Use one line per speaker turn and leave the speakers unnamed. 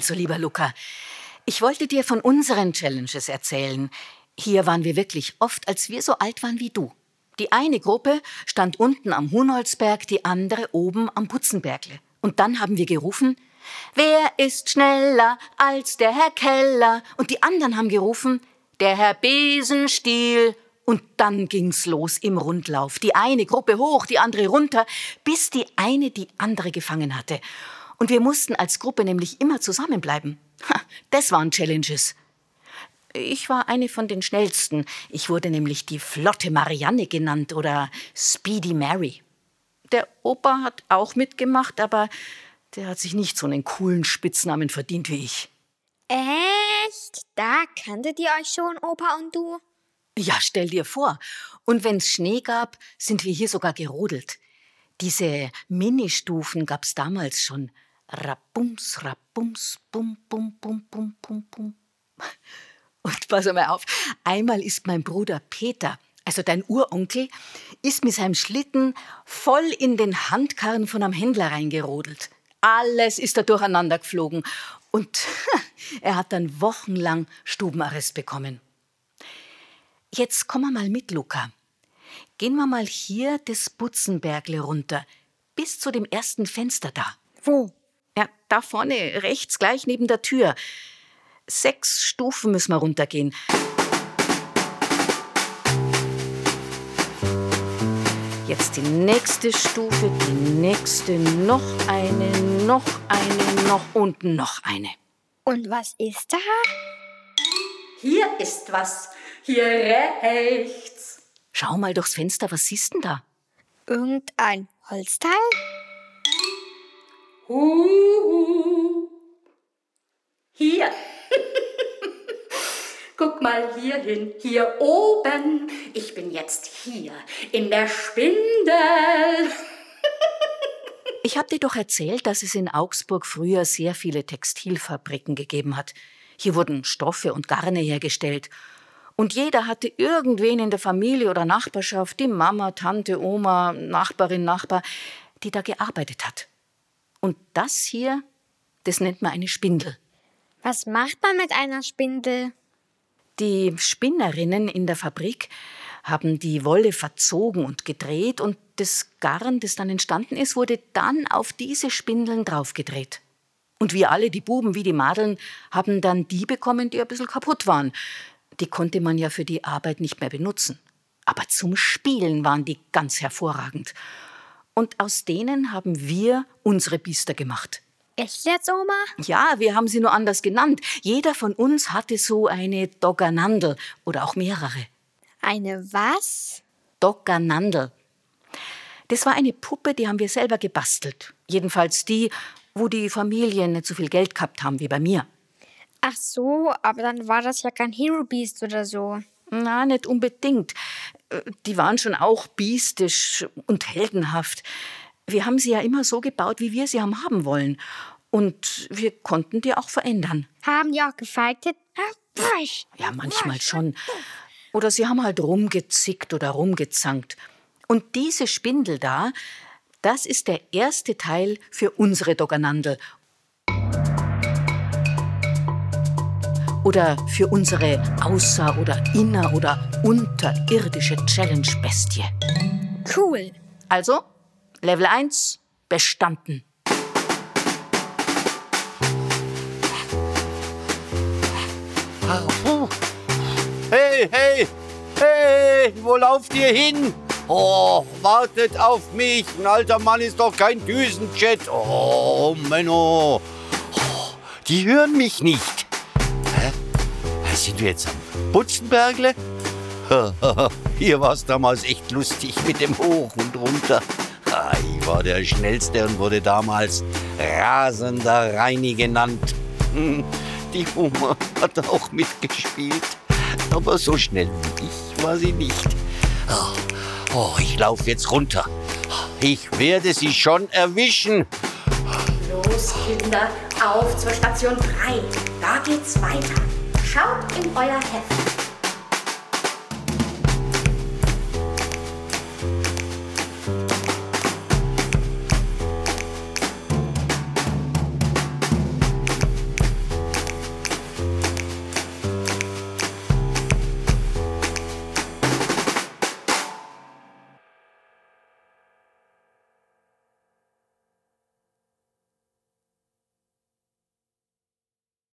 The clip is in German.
Also, lieber Luca, ich wollte dir von unseren Challenges erzählen. Hier waren wir wirklich oft, als wir so alt waren wie du. Die eine Gruppe stand unten am Hunolzberg, die andere oben am Butzenbergle. Und dann haben wir gerufen, Wer ist schneller als der Herr Keller? Und die anderen haben gerufen, der Herr Besenstiel. Und dann ging's los im Rundlauf. Die eine Gruppe hoch, die andere runter, bis die eine die andere gefangen hatte. Und wir mussten als Gruppe nämlich immer zusammenbleiben. Ha, das waren Challenges. Ich war eine von den schnellsten. Ich wurde nämlich die flotte Marianne genannt oder Speedy Mary. Der Opa hat auch mitgemacht, aber der hat sich nicht so einen coolen Spitznamen verdient wie ich.
Echt? Da kanntet ihr euch schon, Opa und du?
Ja, stell dir vor. Und wenn's Schnee gab, sind wir hier sogar gerodelt. Diese Ministufen gab's damals schon. Rabums, rabums, bum, bum, bum, bum, bum, bum. Und pass mal auf, einmal ist mein Bruder Peter, also dein Uronkel, ist mit seinem Schlitten voll in den Handkarren von einem Händler reingerodelt. Alles ist da durcheinander geflogen. Und er hat dann wochenlang Stubenarrest bekommen. Jetzt komm mal mit, Luca. Gehen wir mal hier das Butzenbergle runter, bis zu dem ersten Fenster da.
Wo?
Da vorne, rechts, gleich neben der Tür. Sechs Stufen müssen wir runtergehen. Jetzt die nächste Stufe, die nächste, noch eine, noch eine, noch und noch eine.
Und was ist da?
Hier ist was. Hier rechts.
Schau mal durchs Fenster, was siehst denn da?
Irgendein Holzteil?
Huhu. Hier. Guck mal hier hin, hier oben. Ich bin jetzt hier in der Spindel.
Ich hab dir doch erzählt, dass es in Augsburg früher sehr viele Textilfabriken gegeben hat. Hier wurden Stoffe und Garne hergestellt. Und jeder hatte irgendwen in der Familie oder Nachbarschaft, die Mama, Tante, Oma, Nachbarin, Nachbar, die da gearbeitet hat. Und das hier, das nennt man eine Spindel.
Was macht man mit einer Spindel?
Die Spinnerinnen in der Fabrik haben die Wolle verzogen und gedreht und das Garn, das dann entstanden ist, wurde dann auf diese Spindeln draufgedreht. Und wir alle, die Buben wie die Madeln, haben dann die bekommen, die ein bisschen kaputt waren. Die konnte man ja für die Arbeit nicht mehr benutzen. Aber zum Spielen waren die ganz hervorragend. Und aus denen haben wir unsere Biester gemacht.
Echt jetzt, Oma?
Ja, wir haben sie nur anders genannt. Jeder von uns hatte so eine Doggernandel oder auch mehrere.
Eine was?
Doggernandel. Das war eine Puppe, die haben wir selber gebastelt. Jedenfalls die, wo die Familien nicht so viel Geld gehabt haben wie bei mir.
Ach so, aber dann war das ja kein Hero Beast oder so.
Na, nicht unbedingt. Äh, Die waren schon auch biestisch und heldenhaft. Wir haben sie ja immer so gebaut, wie wir sie haben haben wollen. Und wir konnten die auch verändern.
Haben die auch gefaltet? Ah.
Ja, manchmal schon. Oder sie haben halt rumgezickt oder rumgezankt. Und diese Spindel da, das ist der erste Teil für unsere Doggernandel. Oder für unsere außer- oder inner- oder unterirdische Challenge-Bestie.
Cool.
Also, Level 1 bestanden.
Hey, hey, hey, wo lauft ihr hin? Oh, wartet auf mich. Ein alter Mann ist doch kein Düsenjet. Oh, Menno. Oh, die hören mich nicht. Hä? Sind wir jetzt am Butzenbergle? Hier war es damals echt lustig mit dem Hoch und runter. Ah, Ich war der Schnellste und wurde damals rasender Reini genannt. Hm, Die Oma hat auch mitgespielt. Aber so schnell wie ich war sie nicht. Oh, oh ich laufe jetzt runter. Ich werde sie schon erwischen.
Los, Kinder, auf zur Station 3. Da geht's weiter. Schaut in euer Heft.